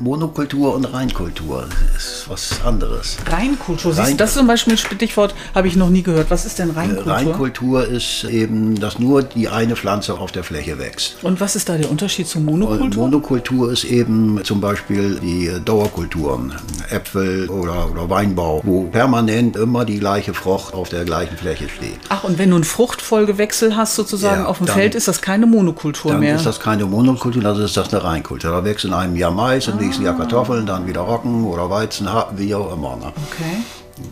Monokultur und Reinkultur ist was anderes. Reinkultur, Rein das zum Beispiel ein Stichwort, habe ich noch nie gehört. Was ist denn Reinkultur? Reinkultur ist eben, dass nur die eine Pflanze auf der Fläche wächst. Und was ist da der Unterschied zu Monokultur? Und Monokultur ist eben zum Beispiel die Dauerkulturen, Äpfel oder, oder Weinbau, wo permanent immer die gleiche Frucht auf der gleichen Fläche steht. Ach, und wenn du einen Fruchtfolgewechsel hast sozusagen ja, auf dem dann, Feld, ist das keine Monokultur dann mehr? Dann ist das keine Monokultur, dann ist das eine Reinkultur. Da wächst in einem Jahr Mais, im ah. Nächsten Jahr Kartoffeln, dann wieder Roggen oder Weizen, wie auch immer. Ne? Okay.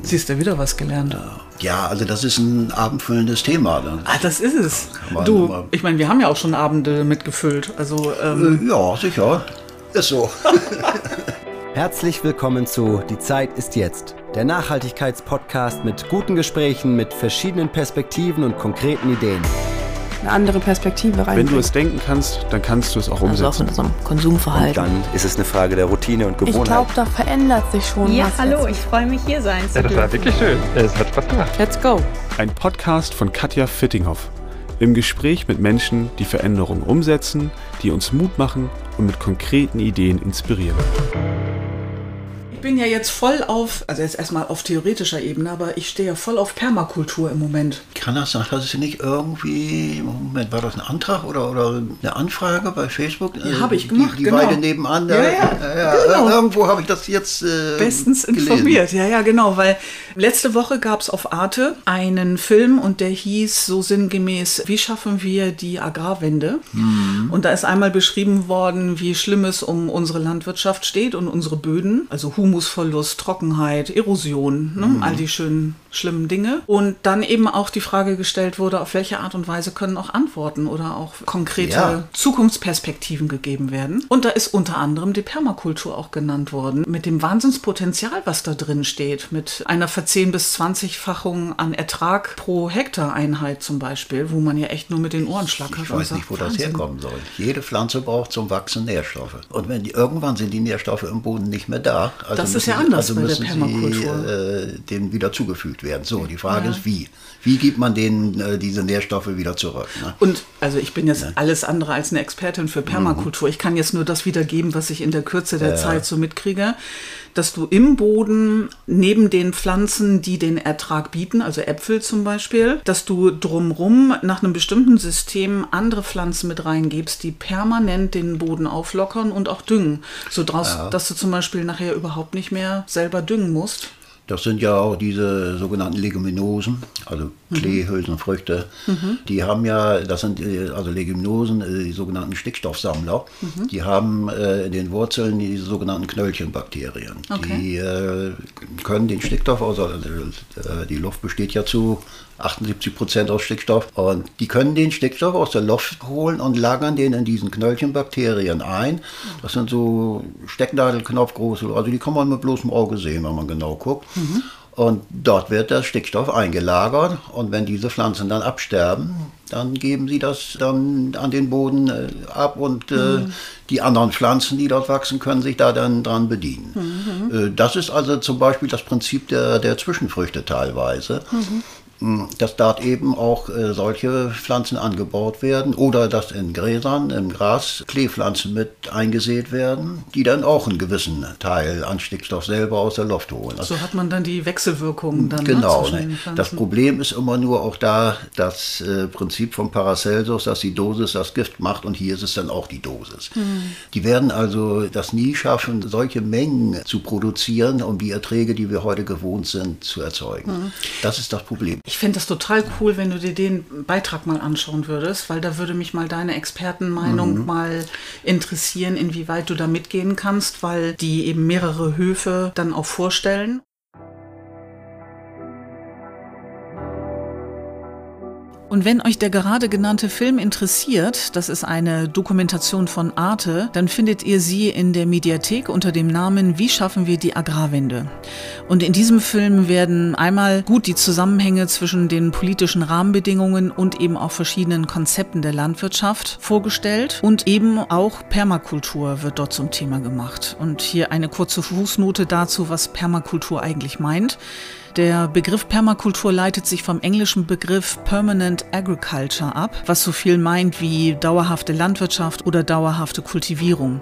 Siehst du wieder was gelernt? Ja, also das ist ein abendfüllendes Thema. Ne? Ah, das ist es. Du, ich meine, wir haben ja auch schon Abende mitgefüllt. Also, ähm äh, ja, sicher. Ist so. Herzlich willkommen zu Die Zeit ist jetzt, der Nachhaltigkeitspodcast mit guten Gesprächen, mit verschiedenen Perspektiven und konkreten Ideen eine andere Perspektive rein. Wenn du es denken kannst, dann kannst du es auch umsetzen. Also auch in unserem Konsumverhalten. Und dann ist es eine Frage der Routine und Gewohnheit. Ich glaube, da verändert sich schon ja, was. Ja, hallo, ich freue mich hier sein zu ja, das war wirklich schön. Es hat Spaß gemacht. Let's go. Ein Podcast von Katja Fittinghoff. Im Gespräch mit Menschen, die Veränderungen umsetzen, die uns Mut machen und mit konkreten Ideen inspirieren. Ich bin ja jetzt voll auf, also jetzt erstmal auf theoretischer Ebene, aber ich stehe ja voll auf Permakultur im Moment. Kann das sein, dass es nicht irgendwie, Moment, war das ein Antrag oder, oder eine Anfrage bei Facebook? Ja, habe ich gemacht, Die, die genau. Weide nebenan, ja, ja, ja, genau. irgendwo habe ich das jetzt äh, Bestens informiert, ja, ja, genau, weil letzte Woche gab es auf Arte einen Film und der hieß so sinngemäß, wie schaffen wir die Agrarwende? Mhm. Und da ist einmal beschrieben worden, wie schlimm es um unsere Landwirtschaft steht und unsere Böden, also Humus Humusverlust, Trockenheit, Erosion, ne? mhm. all die schönen, schlimmen Dinge. Und dann eben auch die Frage gestellt wurde, auf welche Art und Weise können auch Antworten oder auch konkrete ja. Zukunftsperspektiven gegeben werden. Und da ist unter anderem die Permakultur auch genannt worden, mit dem Wahnsinnspotenzial, was da drin steht, mit einer Verzehn- bis 20-fachung an Ertrag pro Hektareinheit zum Beispiel, wo man ja echt nur mit den Ohren schlackert. Ich weiß nicht, wo Wahnsinn. das herkommen soll. Jede Pflanze braucht zum Wachsen Nährstoffe. Und wenn die, irgendwann sind die Nährstoffe im Boden nicht mehr da, also das ist ja anders also bei der Permakultur. Sie, äh, dem wieder zugefügt werden. So, die Frage ja. ist, wie? Wie gibt man denen äh, diese Nährstoffe wieder zurück? Ne? Und also ich bin jetzt ja. alles andere als eine Expertin für Permakultur. Mhm. Ich kann jetzt nur das wiedergeben, was ich in der Kürze der ja. Zeit so mitkriege dass du im Boden neben den Pflanzen, die den Ertrag bieten, also Äpfel zum Beispiel, dass du drumrum nach einem bestimmten System andere Pflanzen mit reingibst, die permanent den Boden auflockern und auch düngen, sodass ja. dass du zum Beispiel nachher überhaupt nicht mehr selber düngen musst. Das sind ja auch diese sogenannten Leguminosen, also Kleehülsenfrüchte. Mhm. Die haben ja, das sind äh, also Leguminosen, äh, die sogenannten Stickstoffsammler. Mhm. Die haben äh, in den Wurzeln die sogenannten Knöllchenbakterien. Okay. Die können den Stickstoff, also die Luft besteht ja zu 78 Prozent aus Stickstoff. Und die können den Stickstoff aus der Luft holen und lagern den in diesen Knöllchenbakterien ein. Das sind so Stecknadelknopfgroße, also die kann man mit bloßem Auge sehen, wenn man genau guckt. Mhm. Und dort wird der Stickstoff eingelagert und wenn diese Pflanzen dann absterben, dann geben sie das dann an den Boden äh, ab und äh, mhm. die anderen Pflanzen, die dort wachsen, können sich da dann dran bedienen. Mhm. Äh, das ist also zum Beispiel das Prinzip der, der Zwischenfrüchte teilweise. Mhm dass dort eben auch äh, solche Pflanzen angebaut werden oder dass in Gräsern, im Gras Kleepflanzen mit eingesät werden, die dann auch einen gewissen Teil an Stickstoff selber aus der Luft holen. Also so hat man dann die Wechselwirkung dann ne, Genau. Ne, das Problem ist immer nur auch da das äh, Prinzip von Paracelsus, dass die Dosis das Gift macht und hier ist es dann auch die Dosis. Hm. Die werden also das nie schaffen, solche Mengen zu produzieren, um die Erträge, die wir heute gewohnt sind, zu erzeugen. Hm. Das ist das Problem. Ich fände das total cool, wenn du dir den Beitrag mal anschauen würdest, weil da würde mich mal deine Expertenmeinung mhm. mal interessieren, inwieweit du da mitgehen kannst, weil die eben mehrere Höfe dann auch vorstellen. Und wenn euch der gerade genannte Film interessiert, das ist eine Dokumentation von Arte, dann findet ihr sie in der Mediathek unter dem Namen Wie schaffen wir die Agrarwende? Und in diesem Film werden einmal gut die Zusammenhänge zwischen den politischen Rahmenbedingungen und eben auch verschiedenen Konzepten der Landwirtschaft vorgestellt und eben auch Permakultur wird dort zum Thema gemacht. Und hier eine kurze Fußnote dazu, was Permakultur eigentlich meint. Der Begriff Permakultur leitet sich vom englischen Begriff Permanent Agriculture ab, was so viel meint wie dauerhafte Landwirtschaft oder dauerhafte Kultivierung.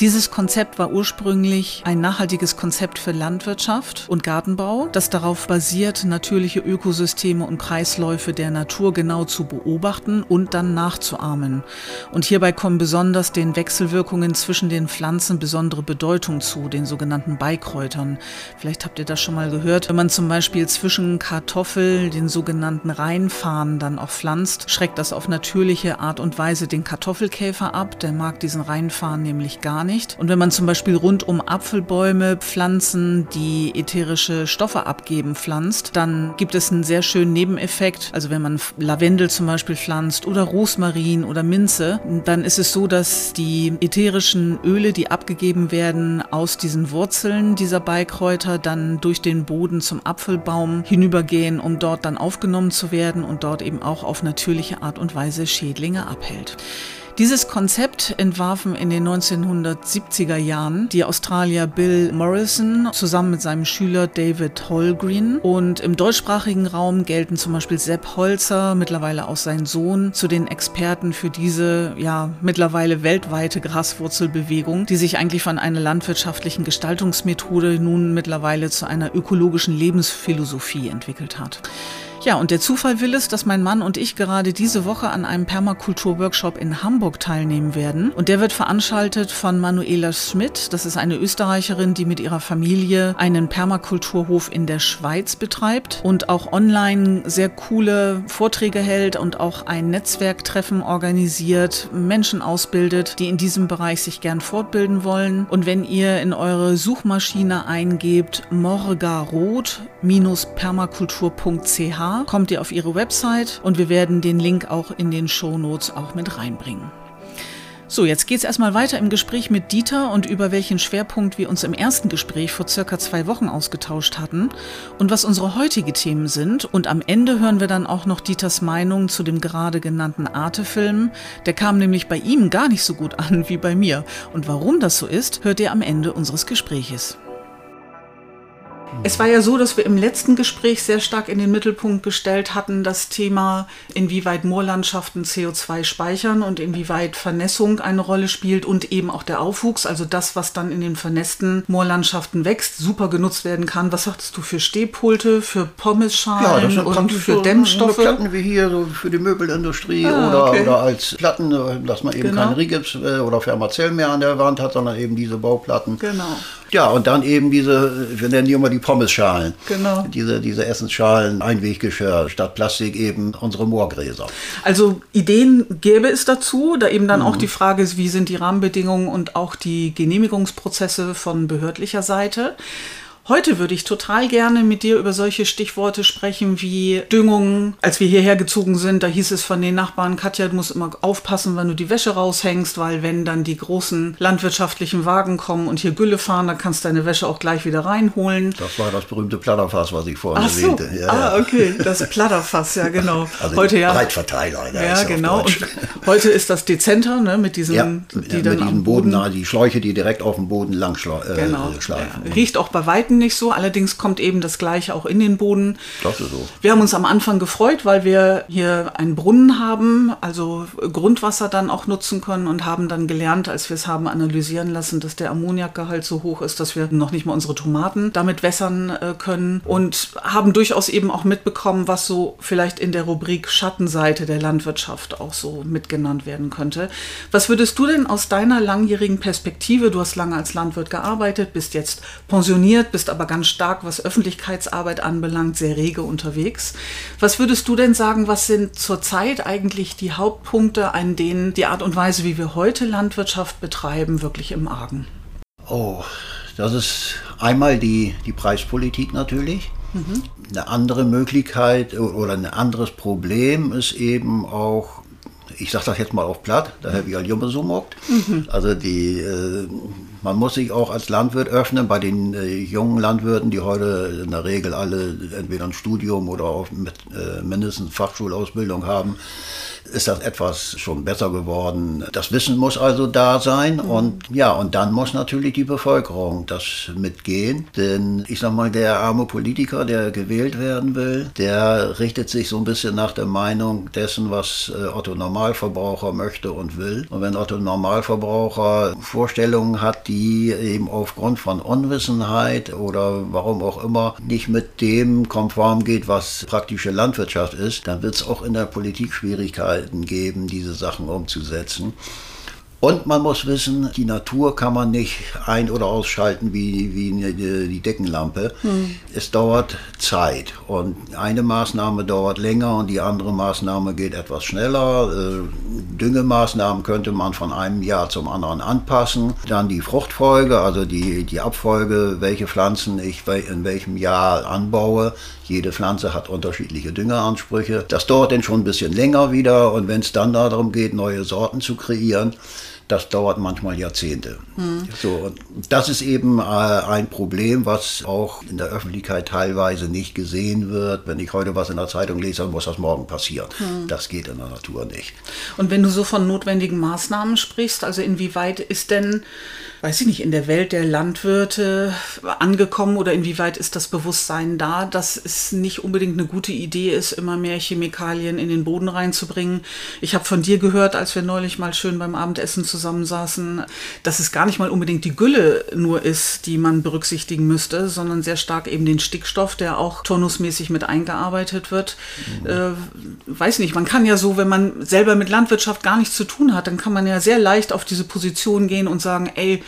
Dieses Konzept war ursprünglich ein nachhaltiges Konzept für Landwirtschaft und Gartenbau, das darauf basiert, natürliche Ökosysteme und Kreisläufe der Natur genau zu beobachten und dann nachzuahmen. Und hierbei kommen besonders den Wechselwirkungen zwischen den Pflanzen besondere Bedeutung zu, den sogenannten Beikräutern. Vielleicht habt ihr das schon mal gehört. Wenn man zum Beispiel zwischen Kartoffel, den sogenannten Reinfahren, dann auch pflanzt, schreckt das auf natürliche Art und Weise den Kartoffelkäfer ab. Der mag diesen Reinfahren nämlich gar nicht. Und wenn man zum Beispiel rund um Apfelbäume Pflanzen, die ätherische Stoffe abgeben, pflanzt, dann gibt es einen sehr schönen Nebeneffekt. Also wenn man Lavendel zum Beispiel pflanzt oder Rosmarin oder Minze, dann ist es so, dass die ätherischen Öle, die abgegeben werden aus diesen Wurzeln dieser Beikräuter, dann durch den Boden zum Apfelbaum hinübergehen, um dort dann aufgenommen zu werden und dort eben auch auf natürliche Art und Weise Schädlinge abhält. Dieses Konzept entwarfen in den 1970er Jahren die Australier Bill Morrison zusammen mit seinem Schüler David Holgreen. Und im deutschsprachigen Raum gelten zum Beispiel Sepp Holzer, mittlerweile auch sein Sohn, zu den Experten für diese ja mittlerweile weltweite Graswurzelbewegung, die sich eigentlich von einer landwirtschaftlichen Gestaltungsmethode nun mittlerweile zu einer ökologischen Lebensphilosophie entwickelt hat. Ja, und der Zufall will es, dass mein Mann und ich gerade diese Woche an einem Permakultur-Workshop in Hamburg teilnehmen werden. Und der wird veranstaltet von Manuela Schmidt. Das ist eine Österreicherin, die mit ihrer Familie einen Permakulturhof in der Schweiz betreibt und auch online sehr coole Vorträge hält und auch ein Netzwerktreffen organisiert, Menschen ausbildet, die in diesem Bereich sich gern fortbilden wollen. Und wenn ihr in eure Suchmaschine eingebt morgarot-permakultur.ch, kommt ihr auf ihre Website und wir werden den Link auch in den Show Notes auch mit reinbringen. So, jetzt geht es erstmal weiter im Gespräch mit Dieter und über welchen Schwerpunkt wir uns im ersten Gespräch vor circa zwei Wochen ausgetauscht hatten und was unsere heutigen Themen sind. Und am Ende hören wir dann auch noch Dieters Meinung zu dem gerade genannten Arte-Film. Der kam nämlich bei ihm gar nicht so gut an wie bei mir. Und warum das so ist, hört ihr am Ende unseres Gespräches. Es war ja so, dass wir im letzten Gespräch sehr stark in den Mittelpunkt gestellt hatten, das Thema, inwieweit Moorlandschaften CO2 speichern und inwieweit Vernässung eine Rolle spielt und eben auch der Aufwuchs, also das, was dann in den vernässten Moorlandschaften wächst, super genutzt werden kann. Was sagtest du für Stehpulte, für Pommesschalen ja, und für so Dämmstoffe? So Platten wie hier, so für die Möbelindustrie Ah, oder, okay. oder als Platten, äh, dass man eben Genau. keinen Rigips äh, oder Fermazell mehr an der Wand hat, sondern eben diese Bauplatten. Genau. Ja, und dann eben diese, wir nennen die immer die Pommesschalen. Genau. Diese, diese Essensschalen, Einweggeschirr, statt Plastik eben unsere Moorgräser. Also Ideen gäbe es dazu, da eben dann auch die Frage ist, wie sind die Rahmenbedingungen und auch die Genehmigungsprozesse von behördlicher Seite. Heute würde ich total gerne mit dir über solche Stichworte sprechen wie Düngung. Als wir hierher gezogen sind, da hieß es von den Nachbarn, Katja, du musst immer aufpassen, wenn du die Wäsche raushängst, weil wenn dann die großen landwirtschaftlichen Wagen kommen und hier Gülle fahren, dann kannst du deine Wäsche auch gleich wieder reinholen. Das war das berühmte Platterfass, was ich vorhin Ach so, erwähnte. Ja, ah, ja. okay, das Platterfass, ja genau. Also Heute ja. Breitverteiler. Ja, genau. Und heute ist das dezenter, ne, mit diesen, Ja, die mit dann diesen am Boden, Boden. die Schläuche, die direkt auf dem Boden lang schla äh, Genau. schleifen. Ja. Riecht auch bei Weitem nicht so, allerdings kommt eben das Gleiche auch in den Boden. Das ist so. Wir haben uns am Anfang gefreut, weil wir hier einen Brunnen haben, also Grundwasser dann auch nutzen können und haben dann gelernt, als wir es haben analysieren lassen, dass der Ammoniakgehalt so hoch ist, dass wir noch nicht mal unsere Tomaten damit wässern äh, können und haben durchaus eben auch mitbekommen, was so vielleicht in der Rubrik Schattenseite der Landwirtschaft auch so mitgenannt werden könnte. Was würdest du denn aus deiner langjährigen Perspektive, du hast lange als Landwirt gearbeitet, bist jetzt pensioniert, bist aber ganz stark, was Öffentlichkeitsarbeit anbelangt, sehr rege unterwegs. Was würdest du denn sagen, was sind zurzeit eigentlich die Hauptpunkte, an denen die Art und Weise, wie wir heute Landwirtschaft betreiben, wirklich im Argen? Oh, das ist einmal die, die Preispolitik natürlich. Eine andere Möglichkeit oder ein anderes Problem ist eben auch, ich sage das jetzt mal auf platt, da habe ich all Junge so mockt. Also die, äh, Man muss sich auch als Landwirt öffnen. Bei den äh, jungen Landwirten, die heute in der Regel alle entweder ein Studium oder auch mit, äh, mindestens Fachschulausbildung haben, ist das etwas schon besser geworden. Das Wissen muss also da sein mhm. und ja, und dann muss natürlich die Bevölkerung das mitgehen. Denn ich sag mal, der arme Politiker, der gewählt werden will, der richtet sich so ein bisschen nach der Meinung dessen, was äh, Otto Normalverbraucher möchte und will. Und wenn Otto Normalverbraucher Vorstellungen hat, die eben aufgrund von Unwissenheit oder warum auch immer nicht mit dem konform geht, was praktische Landwirtschaft ist, dann wird es auch in der Politik Schwierigkeiten geben, diese Sachen umzusetzen. Und man muss wissen, die Natur kann man nicht ein- oder ausschalten wie, wie die Deckenlampe. Hm. Es dauert Zeit und eine Maßnahme dauert länger und die andere Maßnahme geht etwas schneller. Äh, Düngemaßnahmen könnte man von einem Jahr zum anderen anpassen. Dann die Fruchtfolge, also die, die Abfolge, welche Pflanzen ich in welchem Jahr anbaue. Jede Pflanze hat unterschiedliche Düngeransprüche. Das dauert dann schon ein bisschen länger wieder und wenn es dann darum geht, neue Sorten zu kreieren, das dauert manchmal Jahrzehnte. Hm. So, und das ist eben äh, ein Problem, was auch in der Öffentlichkeit teilweise nicht gesehen wird. Wenn ich heute was in der Zeitung lese, dann muss das morgen passieren. Hm. Das geht in der Natur nicht. Und wenn du so von notwendigen Maßnahmen sprichst, also inwieweit ist denn weiß ich nicht, in der Welt der Landwirte angekommen oder inwieweit ist das Bewusstsein da, dass es nicht unbedingt eine gute Idee ist, immer mehr Chemikalien in den Boden reinzubringen. Ich habe von dir gehört, als wir neulich mal schön beim Abendessen zusammensaßen, dass es gar nicht mal unbedingt die Gülle nur ist, die man berücksichtigen müsste, sondern sehr stark eben den Stickstoff, der auch turnusmäßig mit eingearbeitet wird. Mhm. Äh, weiß nicht, man kann ja so, wenn man selber mit Landwirtschaft gar nichts zu tun hat, dann kann man ja sehr leicht auf diese Position gehen und sagen, ey,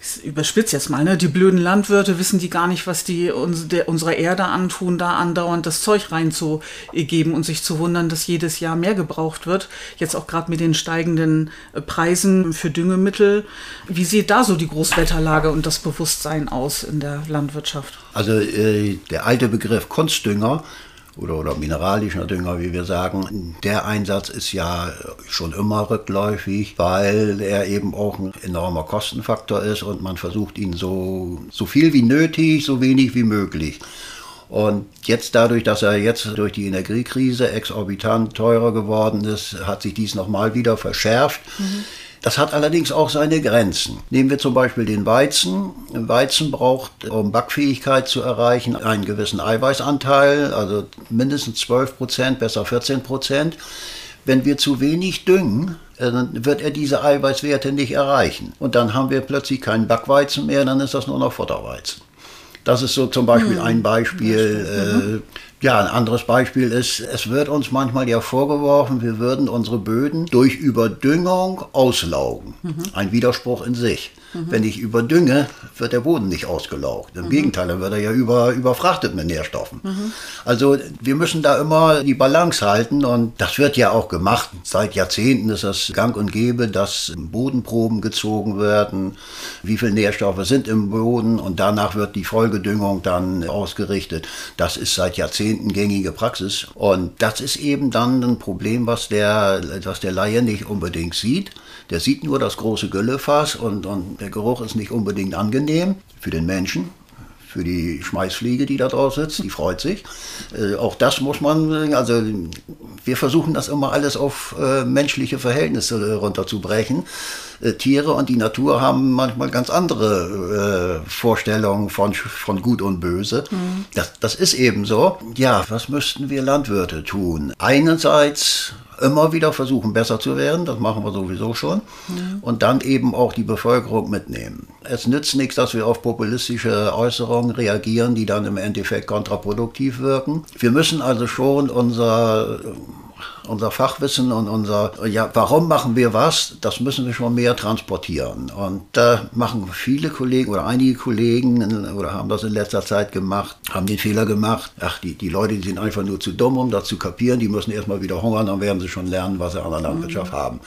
ich überspitze jetzt mal, ne? die blöden Landwirte wissen die gar nicht, was die uns, der, unserer Erde antun, da andauernd das Zeug reinzugeben und sich zu wundern, dass jedes Jahr mehr gebraucht wird. Jetzt auch gerade mit den steigenden äh, Preisen für Düngemittel. Wie sieht da so die Großwetterlage und das Bewusstsein aus in der Landwirtschaft? Also äh, der alte Begriff Kunstdünger oder, oder mineralischer Dünger, wie wir sagen. Der Einsatz ist ja schon immer rückläufig, weil er eben auch ein enormer Kostenfaktor ist und man versucht ihn so, so viel wie nötig, so wenig wie möglich. Und jetzt dadurch, dass er jetzt durch die Energiekrise exorbitant teurer geworden ist, hat sich dies nochmal wieder verschärft. Mhm. Das hat allerdings auch seine Grenzen. Nehmen wir zum Beispiel den Weizen. Weizen braucht, um Backfähigkeit zu erreichen, einen gewissen Eiweißanteil, also mindestens 12 Prozent, besser 14 Prozent. Wenn wir zu wenig düngen, äh, dann wird er diese Eiweißwerte nicht erreichen. Und dann haben wir plötzlich keinen Backweizen mehr, dann ist das nur noch Futterweizen. Das ist so zum Beispiel mhm. ein Beispiel. Äh, ja, ein anderes Beispiel ist, es wird uns manchmal ja vorgeworfen, wir würden unsere Böden durch Überdüngung auslaugen. Mhm. Ein Widerspruch in sich. Mhm. Wenn ich überdünge, wird der Boden nicht ausgelaugt. Im mhm. Gegenteil, dann wird er ja über, überfrachtet mit Nährstoffen. Mhm. Also wir müssen da immer die Balance halten und das wird ja auch gemacht. Seit Jahrzehnten ist das gang und gäbe, dass Bodenproben gezogen werden, wie viele Nährstoffe sind im Boden und danach wird die Folgedüngung dann ausgerichtet. Das ist seit Jahrzehnten gängige Praxis und das ist eben dann ein Problem, was der, was der Laie nicht unbedingt sieht. Der sieht nur das große Güllefass und, und der Geruch ist nicht unbedingt angenehm für den Menschen. Für die Schmeißfliege, die da drauf sitzt, die freut sich. Äh, auch das muss man, also wir versuchen das immer alles auf äh, menschliche Verhältnisse runterzubrechen. Äh, Tiere und die Natur haben manchmal ganz andere äh, Vorstellungen von, von Gut und Böse. Mhm. Das, das ist eben so. Ja, was müssten wir Landwirte tun? Einerseits immer wieder versuchen, besser zu werden. Das machen wir sowieso schon. Ja. Und dann eben auch die Bevölkerung mitnehmen. Es nützt nichts, dass wir auf populistische Äußerungen reagieren, die dann im Endeffekt kontraproduktiv wirken. Wir müssen also schon unser unser Fachwissen und unser, ja, warum machen wir was, das müssen wir schon mehr transportieren. Und da machen viele Kollegen oder einige Kollegen oder haben das in letzter Zeit gemacht, haben den Fehler gemacht, ach, die, die Leute die sind einfach nur zu dumm, um das zu kapieren, die müssen erstmal wieder hungern, dann werden sie schon lernen, was sie an der Landwirtschaft mhm. haben.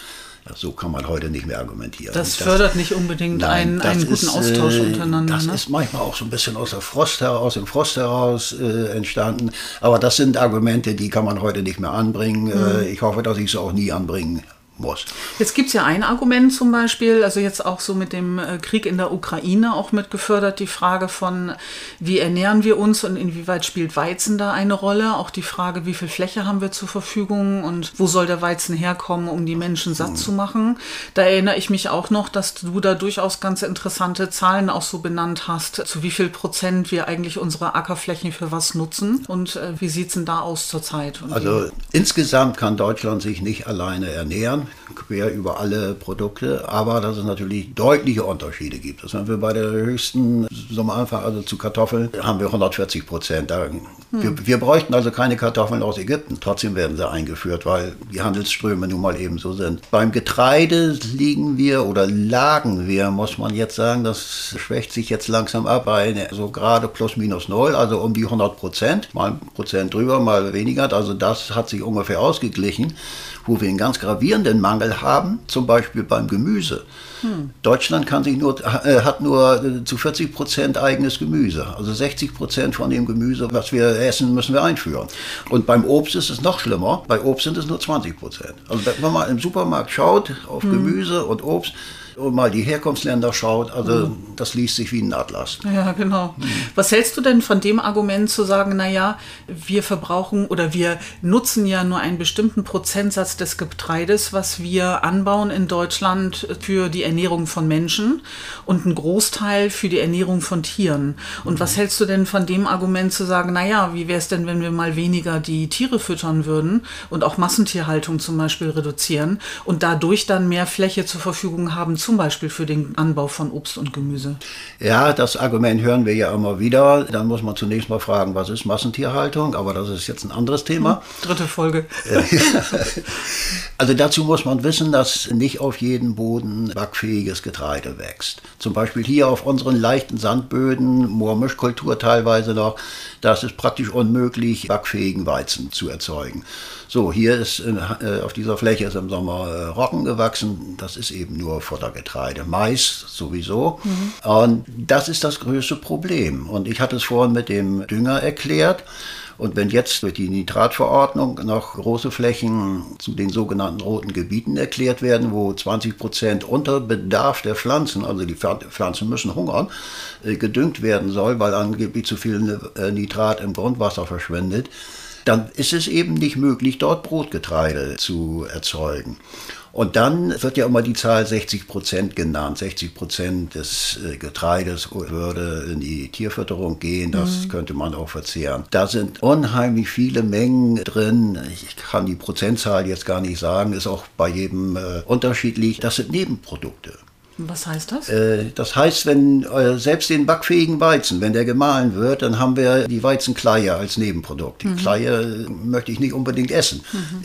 So kann man heute nicht mehr argumentieren. Das, das fördert nicht unbedingt nein, einen, einen guten ist, Austausch äh, untereinander. Das ne? ist manchmal auch so ein bisschen aus, der Frost heraus, dem Frost heraus äh, entstanden. Aber das sind Argumente, die kann man heute nicht mehr anbringen. Mhm. Äh, ich hoffe, dass ich sie auch nie anbringen muss. Jetzt gibt es ja ein Argument zum Beispiel, also jetzt auch so mit dem äh, Krieg in der Ukraine auch mit gefördert, die Frage von, wie ernähren wir uns und inwieweit spielt Weizen da eine Rolle? Auch die Frage, wie viel Fläche haben wir zur Verfügung und wo soll der Weizen herkommen, um die Menschen satt zu machen? Da erinnere ich mich auch noch, dass du da durchaus ganz interessante Zahlen auch so benannt hast, zu wie viel Prozent wir eigentlich unsere Ackerflächen für was nutzen und äh, wie sieht es denn da aus zurzeit? Also insgesamt kann Deutschland sich nicht alleine ernähren, quer über alle Produkte, aber dass es natürlich deutliche Unterschiede gibt. Das haben wir bei der höchsten Sommeranfang, also zu Kartoffeln, haben wir 140 Prozent. Da, wir, wir bräuchten also keine Kartoffeln aus Ägypten. Trotzdem werden sie eingeführt, weil die Handelsströme nun mal eben so sind. Beim Getreide liegen wir oder lagen wir, muss man jetzt sagen, das schwächt sich jetzt langsam ab, bei so gerade plus minus null, also um die 100 Prozent, mal ein Prozent drüber, mal weniger. Also das hat sich ungefähr ausgeglichen. Wo wir einen ganz gravierenden Mangel haben, zum Beispiel beim Gemüse. Deutschland kann sich nur, äh, hat nur äh, zu 40 Prozent eigenes Gemüse. Also 60 Prozent von dem Gemüse, was wir essen, müssen wir einführen. Und beim Obst ist es noch schlimmer. Bei Obst sind es nur 20 Prozent. Also wenn man mal im Supermarkt schaut auf Gemüse und Obst und mal die Herkunftsländer schaut, also das liest sich wie ein Atlas. Ja, genau. Was hältst du denn von dem Argument zu sagen, naja, wir verbrauchen oder wir nutzen ja nur einen bestimmten Prozentsatz des Getreides, was wir anbauen in Deutschland für die Ernährung von Menschen und einen Großteil für die Ernährung von Tieren. Und was hältst du denn von dem Argument zu sagen, naja, wie wäre es denn, wenn wir mal weniger die Tiere füttern würden und auch Massentierhaltung zum Beispiel reduzieren und dadurch dann mehr Fläche zur Verfügung haben, zum Beispiel für den Anbau von Obst und Gemüse? Ja, das Argument hören wir ja immer wieder. Dann muss man zunächst mal fragen, was ist Massentierhaltung? Aber das ist jetzt ein anderes Thema. Dritte Folge. Also dazu muss man wissen, dass nicht auf jedem Boden backfähiges Getreide wächst. Zum Beispiel hier auf unseren leichten Sandböden, Moormischkultur teilweise noch, das ist praktisch unmöglich, backfähigen Weizen zu erzeugen. So, hier ist äh, auf dieser Fläche ist im Sommer äh, Roggen gewachsen. Das ist eben nur Futtergetreide. Mais sowieso. Und das ist das größte Problem. Und ich hatte es vorhin mit dem Dünger erklärt. Und wenn jetzt durch die Nitratverordnung noch große Flächen zu den sogenannten roten Gebieten erklärt werden, wo 20 Prozent unter Bedarf der Pflanzen, also die Pfl- Pflanzen müssen hungern, äh, gedüngt werden soll, weil angeblich zu viel äh, Nitrat im Grundwasser verschwindet, dann ist es eben nicht möglich, dort Brotgetreide zu erzeugen. Und dann wird ja immer die Zahl 60 Prozent genannt. 60 Prozent des äh, Getreides würde in die Tierfütterung gehen. Das könnte man auch verzehren. Da sind unheimlich viele Mengen drin. Ich kann die Prozentzahl jetzt gar nicht sagen. Ist auch bei jedem äh, unterschiedlich. Das sind Nebenprodukte. Was heißt das? Äh, Das heißt, wenn äh, selbst den backfähigen Weizen, wenn der gemahlen wird, dann haben wir die Weizenkleie als Nebenprodukt. Die Kleie äh, möchte ich nicht unbedingt essen,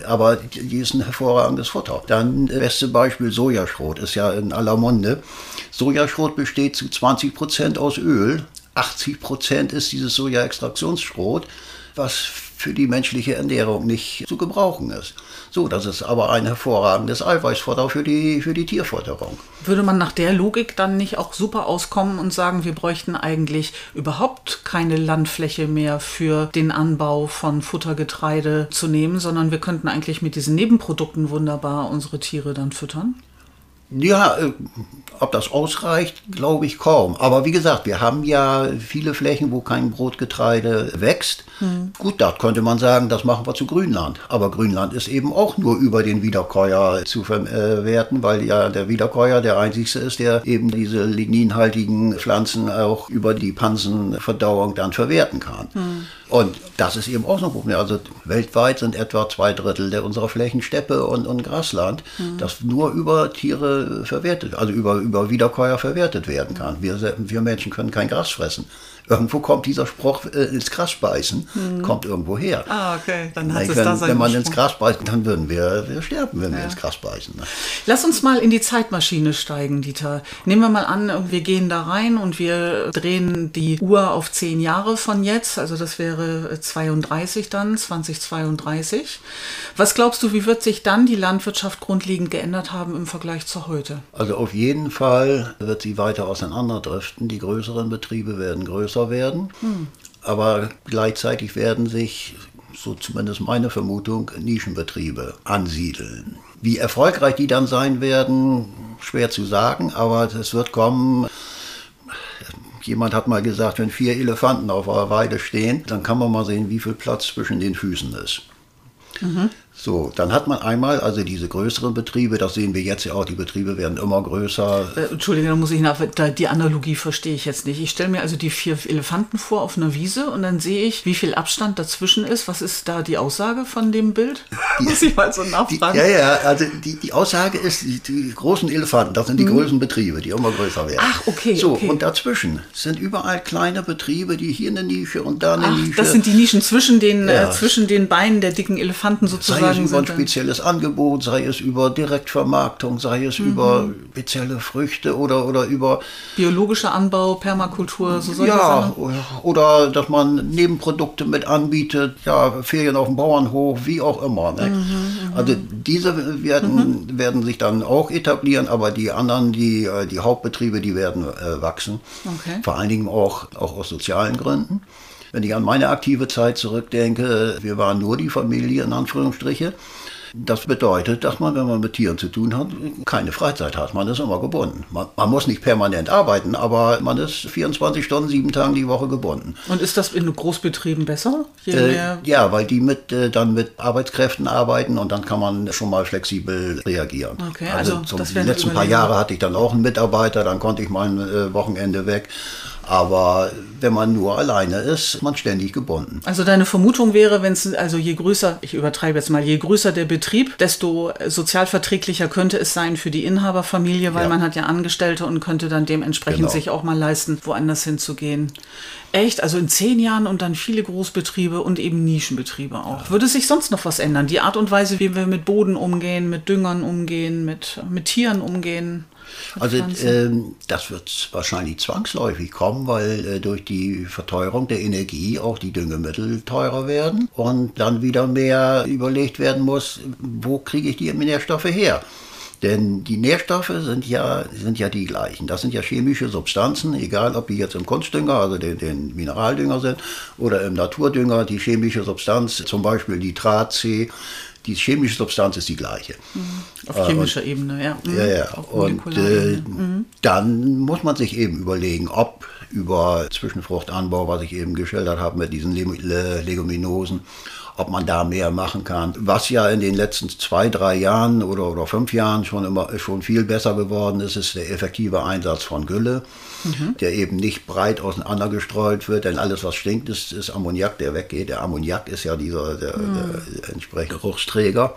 aber die die ist ein hervorragendes Futter. Dann äh, beste Beispiel Sojaschrot ist ja in aller Munde. Sojaschrot besteht zu 20 Prozent aus Öl, 80 Prozent ist dieses Soja-Extraktionsschrot, was für die menschliche Ernährung nicht zu gebrauchen ist. So, das ist aber ein hervorragendes Eiweißfutter für die, für die Tierfutterung. Würde man nach der Logik dann nicht auch super auskommen und sagen, wir bräuchten eigentlich überhaupt keine Landfläche mehr für den Anbau von Futtergetreide zu nehmen, sondern wir könnten eigentlich mit diesen Nebenprodukten wunderbar unsere Tiere dann füttern? Ja, äh, ob das ausreicht, glaube ich kaum. Aber wie gesagt, wir haben ja viele Flächen, wo kein Brotgetreide wächst. Gut, da könnte man sagen, das machen wir zu Grünland. Aber Grünland ist eben auch nur über den Wiederkäuer zu verwerten, weil ja der Wiederkäuer der einzigste ist, der eben diese ligninhaltigen Pflanzen auch über die Pansenverdauung dann verwerten kann. Und das ist eben auch so ein Problem. Also weltweit sind etwa zwei Drittel der unserer Flächen Steppe und, und Grasland, das nur über Tiere verwertet, also über, über Wiederkäuer verwertet werden kann. Wir, wir Menschen können kein Gras fressen. Irgendwo kommt dieser Spruch äh, ins Gras beißen, kommt irgendwo her. Ah, okay, dann hat Nicht, es wenn, da seinen wenn man ins Ursprung. Gras beißt, dann würden wir, wir sterben, wenn wir ins Gras beißen. Ne? Lass uns mal in die Zeitmaschine steigen, Dieter. Nehmen wir mal an, wir gehen da rein und wir drehen die Uhr auf zehn Jahre von jetzt. Also das wäre 32 dann, 2032. Was glaubst du, wie wird sich dann die Landwirtschaft grundlegend geändert haben im Vergleich zu heute? Also auf jeden Fall wird sie weiter auseinanderdriften. Die größeren Betriebe werden größer werden, aber gleichzeitig werden sich so zumindest meine Vermutung, Nischenbetriebe ansiedeln. Wie erfolgreich die dann sein werden, schwer zu sagen, aber es wird kommen. Jemand hat mal gesagt, wenn vier Elefanten auf einer Weide stehen, dann kann man mal sehen, wie viel Platz zwischen den Füßen ist. So, dann hat man einmal also diese größeren Betriebe, das sehen wir jetzt ja auch, die Betriebe werden immer größer. Äh, Entschuldige, da muss ich nach, da, die Analogie verstehe ich jetzt nicht. Ich stelle mir also die vier Elefanten vor auf einer Wiese und dann sehe ich, wie viel Abstand dazwischen ist. Was ist da die Aussage von dem Bild? muss ich mal so Die, nachfragen. ja, ja, also die, die Aussage ist, die, die großen Elefanten, das sind die größten Betriebe, die immer größer werden. Ach, okay, So, okay. und dazwischen sind überall kleine Betriebe, die hier eine Nische und da eine Ach, Nische. das sind die Nischen zwischen den, Ja. äh, zwischen den Beinen der dicken Elefanten Sei es über ein spezielles Angebot, sei es über Direktvermarktung, sei es Mhm. über spezielle Früchte oder, oder über biologischer Anbau, Permakultur, so solche ja, Sachen. oder dass man Nebenprodukte mit anbietet, ja, Ferien auf dem Bauernhof, wie auch immer. Ne? Mhm, also diese werden, werden sich dann auch etablieren, aber die anderen, die, äh, die Hauptbetriebe, die werden äh, wachsen. Okay. Vor allen Dingen auch, auch aus sozialen Gründen. Wenn ich an meine aktive Zeit zurückdenke, wir waren nur die Familie in Anführungsstriche. Das bedeutet, dass man, wenn man mit Tieren zu tun hat, keine Freizeit hat. Man ist immer gebunden. Man, man muss nicht permanent arbeiten, aber man ist 24 Stunden, sieben Tage die Woche gebunden. Und ist das in Großbetrieben besser? Äh, ja, weil die mit, äh, dann mit Arbeitskräften arbeiten und dann kann man schon mal flexibel reagieren. Okay, also, also zum, die letzten paar. Jahre hatte ich dann auch einen Mitarbeiter, dann konnte ich mal ein äh, Wochenende weg. Aber wenn man nur alleine ist, ist man ständig gebunden. Also deine Vermutung wäre, wenn es also je größer, ich übertreibe jetzt mal, je größer der Betrieb, desto sozialverträglicher könnte es sein für die Inhaberfamilie, weil Ja. man hat ja Angestellte und könnte dann dementsprechend Genau. sich auch mal leisten, woanders hinzugehen. Echt, also in zehn Jahren und dann viele Großbetriebe und eben Nischenbetriebe auch. Würde sich sonst noch was ändern? Die Art und Weise, wie wir mit Boden umgehen, mit Düngern umgehen, mit, mit Tieren umgehen? Also ähm, das wird wahrscheinlich zwangsläufig kommen, weil äh, durch die Verteuerung der Energie auch die Düngemittel teurer werden und dann wieder mehr überlegt werden muss, wo kriege ich die Nährstoffe her? Denn die Nährstoffe sind ja, sind ja die gleichen. Das sind ja chemische Substanzen, egal ob die jetzt im Kunstdünger, also den, den Mineraldünger sind, oder im Naturdünger. Die chemische Substanz, zum Beispiel Nitrat C, die chemische Substanz ist die gleiche. Auf chemischer Ebene, ja. Mhm. Ja, ja. Und äh, Ebene. dann muss man sich eben überlegen, ob über Zwischenfruchtanbau, was ich eben geschildert habe mit diesen Leguminosen, ob man da mehr machen kann. Was ja in den letzten zwei, drei Jahren oder, oder fünf Jahren schon immer schon viel besser geworden ist, ist der effektive Einsatz von Gülle, der eben nicht breit auseinander gestreut wird, denn alles, was stinkt, ist, ist Ammoniak, der weggeht. Der Ammoniak ist ja dieser der, der entsprechende Geruchsträger.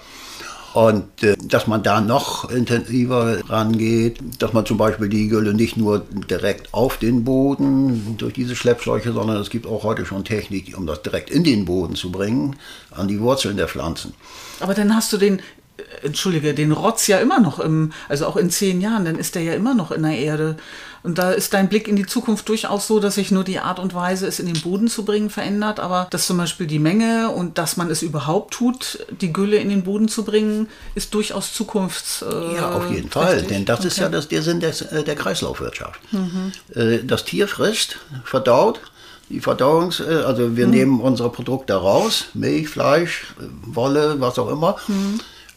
Und äh, dass man da noch intensiver rangeht, dass man zum Beispiel die Gülle nicht nur direkt auf den Boden durch diese Schleppschläuche, sondern es gibt auch heute schon Technik, um das direkt in den Boden zu bringen, an die Wurzeln der Pflanzen. Aber dann hast du den, äh, entschuldige, den Rotz ja immer noch im, also auch in zehn Jahren, dann ist der ja immer noch in der Erde. Und da ist dein Blick in die Zukunft durchaus so, dass sich nur die Art und Weise, es in den Boden zu bringen, verändert, aber dass zum Beispiel die Menge und dass man es überhaupt tut, die Gülle in den Boden zu bringen, ist durchaus zukunfts. Äh, Ja, auf jeden Fall, trächtig. denn das ist ja Okay. das, der Sinn des, äh, der Kreislaufwirtschaft. Äh, Das Tier frisst, verdaut, die Verdauungs-, äh, also wir nehmen unsere Produkte raus, Milch, Fleisch, Wolle, was auch immer.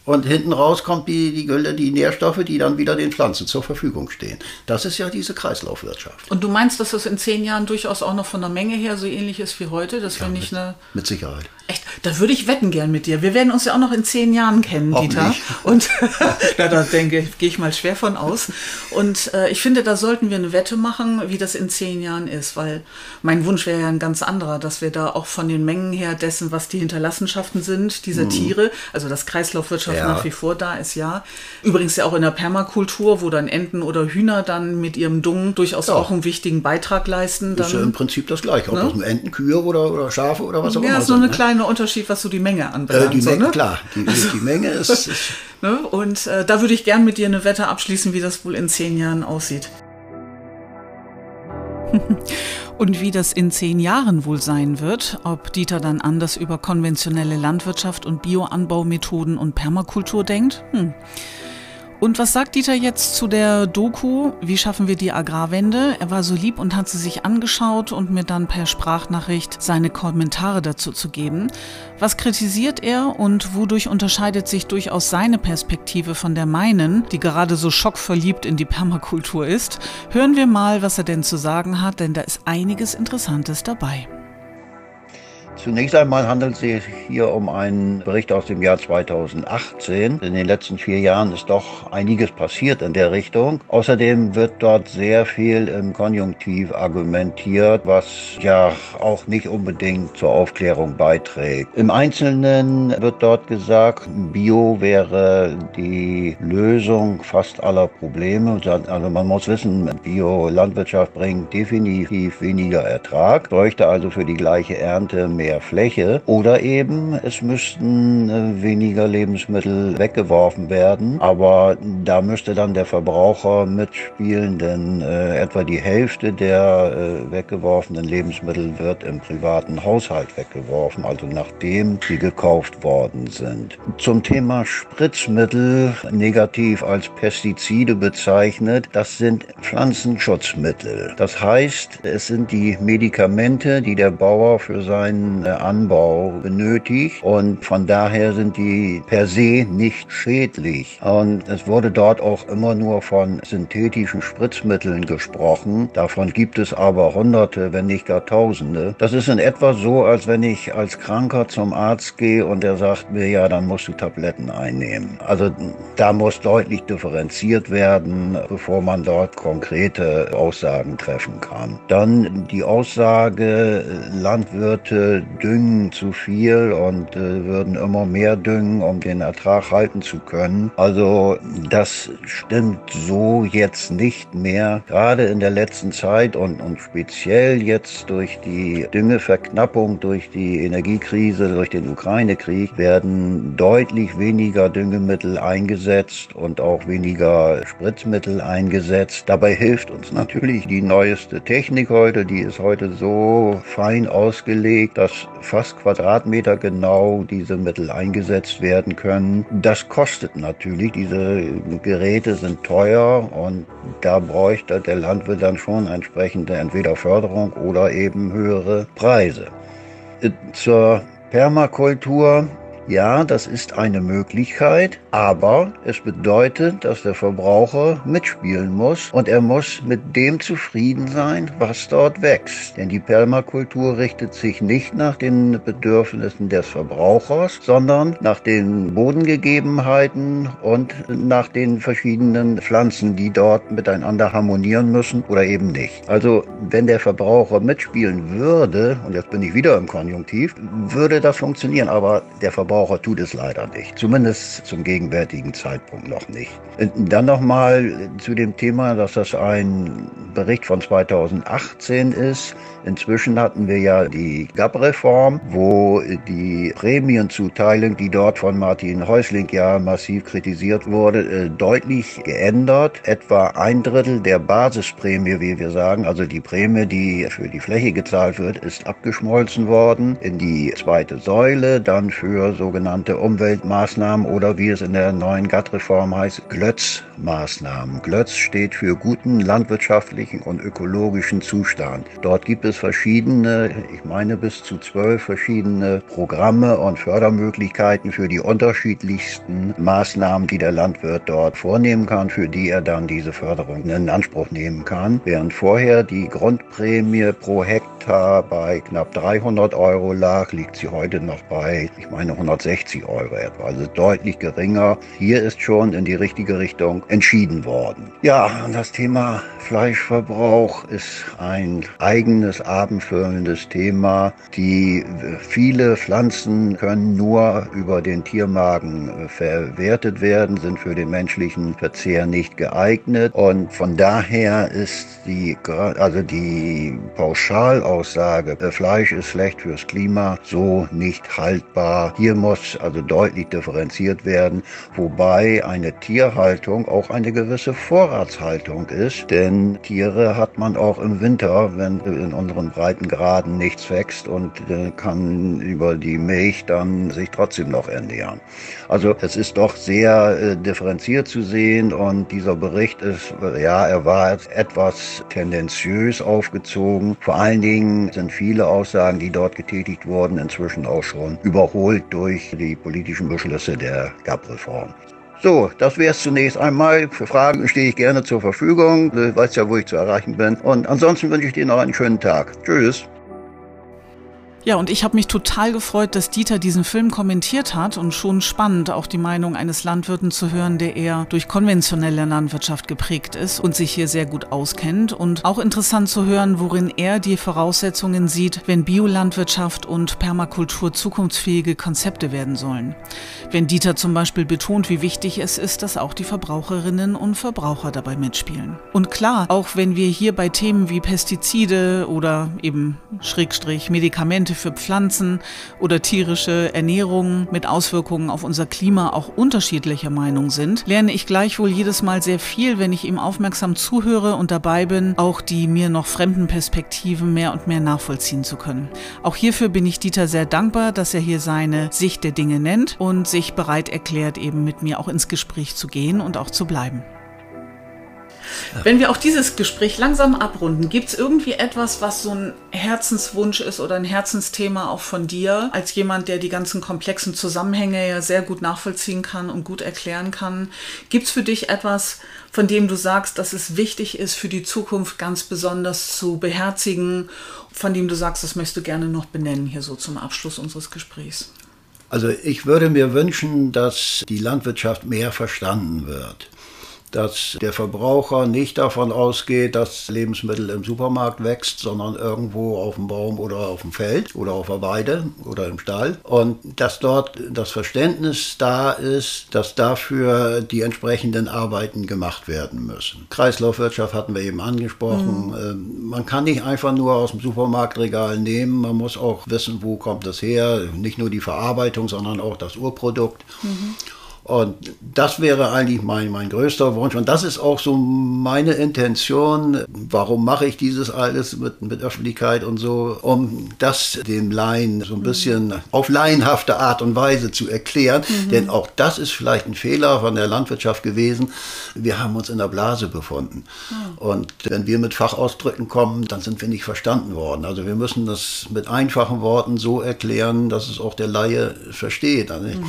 Und hinten raus kommt die, die die Nährstoffe, die dann wieder den Pflanzen zur Verfügung stehen. Das ist ja diese Kreislaufwirtschaft. Und du meinst, dass das in zehn Jahren durchaus auch noch von der Menge her so ähnlich ist wie heute, dass wir nicht eine Mit Sicherheit. Echt, da würde ich wetten gern mit dir. Wir werden uns ja auch noch in zehn Jahren kennen, Dieter. Und na, da denke ich, gehe ich mal schwer von aus. Und äh, ich finde, da sollten wir eine Wette machen, wie das in zehn Jahren ist, weil mein Wunsch wäre ja ein ganz anderer, dass wir da auch von den Mengen her dessen, was die Hinterlassenschaften sind, dieser Tiere, also das Kreislaufwirtschaft Ja. nach wie vor da ist, ja. Übrigens ja auch in der Permakultur, wo dann Enten oder Hühner dann mit ihrem Dung durchaus Ja. auch einen wichtigen Beitrag leisten. Das ist ja im Dann, Prinzip das Gleiche. Ob das nun Enten, Kühe oder, oder Schafe oder was auch ja, immer nur sind, ein ne? kleiner Unterschied, was so die Menge Äh, anbelangt. die so, Menge, ne? klar, die, die Menge ist, ist Ne? Und äh, da würde ich gern mit dir eine Wette abschließen, wie das wohl in zehn Jahren aussieht. Und wie das in zehn Jahren wohl sein wird, ob Dieter dann anders über konventionelle Landwirtschaft und Bioanbaumethoden und Permakultur denkt? Hm. Und was sagt Dieter jetzt zu der Doku Wie schaffen wir die Agrarwende? Er war so lieb und hat sie sich angeschaut und mir dann per Sprachnachricht seine Kommentare dazu zu geben. Was kritisiert er und wodurch unterscheidet sich durchaus seine Perspektive von der meinen, die gerade so schockverliebt in die Permakultur ist? Hören wir mal, was er denn zu sagen hat, denn da ist einiges Interessantes dabei. Zunächst einmal handelt es sich hier um einen Bericht aus dem Jahr 2018. In den letzten vier Jahren ist doch einiges passiert in der Richtung. Außerdem wird dort sehr viel im Konjunktiv argumentiert, was ja auch nicht unbedingt zur Aufklärung beiträgt. Im Einzelnen wird dort gesagt, Bio wäre die Lösung fast aller Probleme. Also man muss wissen, Bio-Landwirtschaft bringt definitiv weniger Ertrag, bräuchte also für die gleiche Ernte mehr mehr Fläche oder eben es müssten äh, weniger Lebensmittel weggeworfen werden. Aber da müsste dann der Verbraucher mitspielen, denn äh, etwa die Hälfte der äh, weggeworfenen Lebensmittel wird im privaten Haushalt weggeworfen, also nachdem sie gekauft worden sind. Zum Thema Spritzmittel negativ als Pestizide bezeichnet, das sind Pflanzenschutzmittel. Das heißt, es sind die Medikamente, die der Bauer für seinen Anbau benötigt und von daher sind die per se nicht schädlich. Und es wurde dort auch immer nur von synthetischen Spritzmitteln gesprochen. Davon gibt es aber Hunderte, wenn nicht gar Tausende. Das ist in etwa so, als wenn ich als Kranker zum Arzt gehe und er sagt mir, ja, dann musst du Tabletten einnehmen. Also da muss deutlich differenziert werden, bevor man dort konkrete Aussagen treffen kann. Dann die Aussage, Landwirte düngen zu viel und äh, würden immer mehr düngen, um den Ertrag halten zu können. Also das stimmt so jetzt nicht mehr. Gerade in der letzten Zeit und, und speziell jetzt durch die Düngeverknappung, durch die Energiekrise, durch den Ukraine-Krieg werden deutlich weniger Düngemittel eingesetzt und auch weniger Spritzmittel eingesetzt. Dabei hilft uns natürlich die neueste Technik heute, die ist heute so fein ausgelegt, dass fast Quadratmeter genau diese Mittel eingesetzt werden können. Das kostet natürlich. Diese Geräte sind teuer und da bräuchte der Landwirt dann schon entsprechende entweder Förderung oder eben höhere Preise. Zur Permakultur ja, das ist eine Möglichkeit, aber es bedeutet, dass der Verbraucher mitspielen muss und er muss mit dem zufrieden sein, was dort wächst. Denn die Permakultur richtet sich nicht nach den Bedürfnissen des Verbrauchers, sondern nach den Bodengegebenheiten und nach den verschiedenen Pflanzen, die dort miteinander harmonieren müssen oder eben nicht. Also wenn der Verbraucher mitspielen würde, und jetzt bin ich wieder im Konjunktiv, würde das funktionieren, aber der Verbraucher Verbraucher tut es leider nicht. Zumindest zum gegenwärtigen Zeitpunkt noch nicht. Dann nochmal zu dem Thema, dass das ein Bericht von 2018 ist. Inzwischen hatten wir ja die GAP-Reform, wo die Prämienzuteilung, die dort von Martin Häusling ja massiv kritisiert wurde, äh, deutlich geändert. Etwa ein Drittel der Basisprämie, wie wir sagen, also die Prämie, die für die Fläche gezahlt wird, ist abgeschmolzen worden in die zweite Säule, dann für sogenannte Umweltmaßnahmen oder wie es in der neuen GATT-Reform heißt, GLÖTZ-Maßnahmen. GLÖTZ steht für guten landwirtschaftlichen und ökologischen Zustand. Dort gibt es verschiedene, ich meine bis zu zwölf verschiedene Programme und Fördermöglichkeiten für die unterschiedlichsten Maßnahmen, die der Landwirt dort vornehmen kann, für die er dann diese Förderung in Anspruch nehmen kann. Während vorher die Grundprämie pro Hektar bei knapp 300 Euro lag, liegt sie heute noch bei, ich meine, 160 Euro etwa, also deutlich geringer. Hier ist schon in die richtige Richtung entschieden worden. Ja, das Thema Fleischverbrauch ist ein eigenes abendfüllendes Thema. Die viele Pflanzen können nur über den Tiermagen verwertet werden, sind für den menschlichen Verzehr nicht geeignet und von daher ist die also die Pauschalaussage, Fleisch ist schlecht fürs Klima, so nicht haltbar. Hier muss also deutlich differenziert werden, wobei eine Tierhaltung auch eine gewisse Vorratshaltung ist, denn Tiere hat man auch im Winter, wenn in unseren Breitengraden nichts wächst und äh, kann über die Milch dann sich trotzdem noch ernähren. Also es ist doch sehr äh, differenziert zu sehen und dieser Bericht ist, ja, er war etwas tendenziös aufgezogen. Vor allen Dingen sind viele Aussagen, die dort getätigt wurden, inzwischen auch schon überholt durch die politischen Beschlüsse der GAP-Reform. So, das wäre es zunächst einmal. Für Fragen stehe ich gerne zur Verfügung. Du weißt ja, wo ich zu erreichen bin. Und ansonsten wünsche ich dir noch einen schönen Tag. Tschüss. Ja, und ich habe mich total gefreut, dass Dieter diesen Film kommentiert hat und schon spannend, auch die Meinung eines Landwirten zu hören, der eher durch konventionelle Landwirtschaft geprägt ist und sich hier sehr gut auskennt. Und auch interessant zu hören, worin er die Voraussetzungen sieht, wenn Biolandwirtschaft und Permakultur zukunftsfähige Konzepte werden sollen. Wenn Dieter zum Beispiel betont, wie wichtig es ist, dass auch die Verbraucherinnen und Verbraucher dabei mitspielen. Und klar, auch wenn wir hier bei Themen wie Pestizide oder eben Schrägstrich Medikamente Medikamente für Pflanzen oder tierische Ernährung mit Auswirkungen auf unser Klima auch unterschiedlicher Meinung sind, lerne ich gleichwohl jedes Mal sehr viel, wenn ich ihm aufmerksam zuhöre und dabei bin, auch die mir noch fremden Perspektiven mehr und mehr nachvollziehen zu können. Auch hierfür bin ich Dieter sehr dankbar, dass er hier seine Sicht der Dinge nennt und sich bereit erklärt, eben mit mir auch ins Gespräch zu gehen und auch zu bleiben. Wenn wir auch dieses Gespräch langsam abrunden, gibt es irgendwie etwas, was so ein Herzenswunsch ist oder ein Herzensthema auch von dir, als jemand, der die ganzen komplexen Zusammenhänge ja sehr gut nachvollziehen kann und gut erklären kann? Gibt es für dich etwas, von dem du sagst, dass es wichtig ist, für die Zukunft ganz besonders zu beherzigen, von dem du sagst, das möchtest du gerne noch benennen, hier so zum Abschluss unseres Gesprächs? Also ich würde mir wünschen, dass die Landwirtschaft mehr verstanden wird dass der Verbraucher nicht davon ausgeht, dass Lebensmittel im Supermarkt wächst, sondern irgendwo auf dem Baum oder auf dem Feld oder auf der Weide oder im Stall. Und dass dort das Verständnis da ist, dass dafür die entsprechenden Arbeiten gemacht werden müssen. Kreislaufwirtschaft hatten wir eben angesprochen. Mhm. Man kann nicht einfach nur aus dem Supermarktregal nehmen, man muss auch wissen, wo kommt das her. Nicht nur die Verarbeitung, sondern auch das Urprodukt. Mhm. Und das wäre eigentlich mein, mein größter Wunsch. Und das ist auch so meine Intention. Warum mache ich dieses alles mit, mit Öffentlichkeit und so? Um das dem Laien so ein bisschen mhm. auf laienhafte Art und Weise zu erklären. Mhm. Denn auch das ist vielleicht ein Fehler von der Landwirtschaft gewesen. Wir haben uns in der Blase befunden. Mhm. Und wenn wir mit Fachausdrücken kommen, dann sind wir nicht verstanden worden. Also wir müssen das mit einfachen Worten so erklären, dass es auch der Laie versteht. Also mhm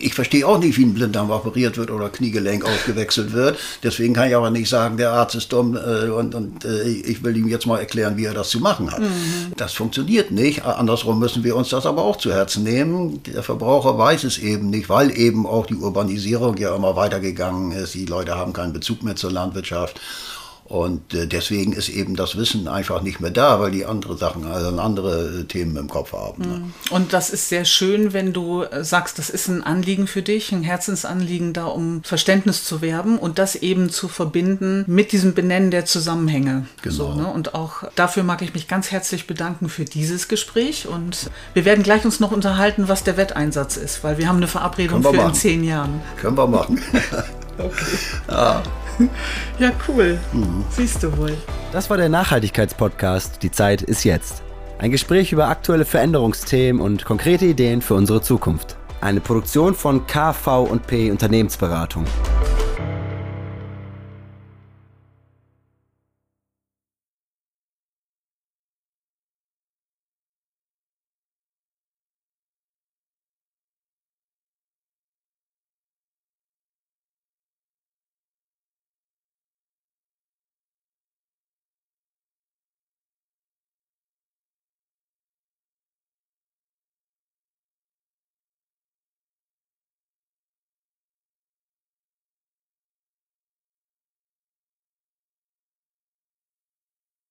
ich verstehe auch nicht, wie ein Blinddarm operiert wird oder Kniegelenk ausgewechselt wird. Deswegen kann ich aber nicht sagen, der Arzt ist dumm äh, und, und äh, ich will ihm jetzt mal erklären, wie er das zu machen hat. Mhm. Das funktioniert nicht. Andersrum müssen wir uns das aber auch zu Herzen nehmen. Der Verbraucher weiß es eben nicht, weil eben auch die Urbanisierung ja immer weitergegangen ist. Die Leute haben keinen Bezug mehr zur Landwirtschaft. Und äh, deswegen ist eben das Wissen einfach nicht mehr da, weil die andere Sachen, also andere äh, Themen im Kopf haben. Ne? Mhm. Und das ist sehr schön, wenn du äh, sagst, das ist ein Anliegen für dich, ein Herzensanliegen da, um Verständnis zu werben und das eben zu verbinden mit diesem Benennen der Zusammenhänge. Genau. So, ne? Und auch dafür mag ich mich ganz herzlich bedanken für dieses Gespräch. Und wir werden gleich uns noch unterhalten, was der Wetteinsatz ist, weil wir haben eine Verabredung für machen. in zehn Jahren. Können wir machen. okay. Ja. Ja, cool. Mhm. Siehst du wohl. Das war der Nachhaltigkeitspodcast Die Zeit ist jetzt. Ein Gespräch über aktuelle Veränderungsthemen und konkrete Ideen für unsere Zukunft. Eine Produktion von KV&P Unternehmensberatung.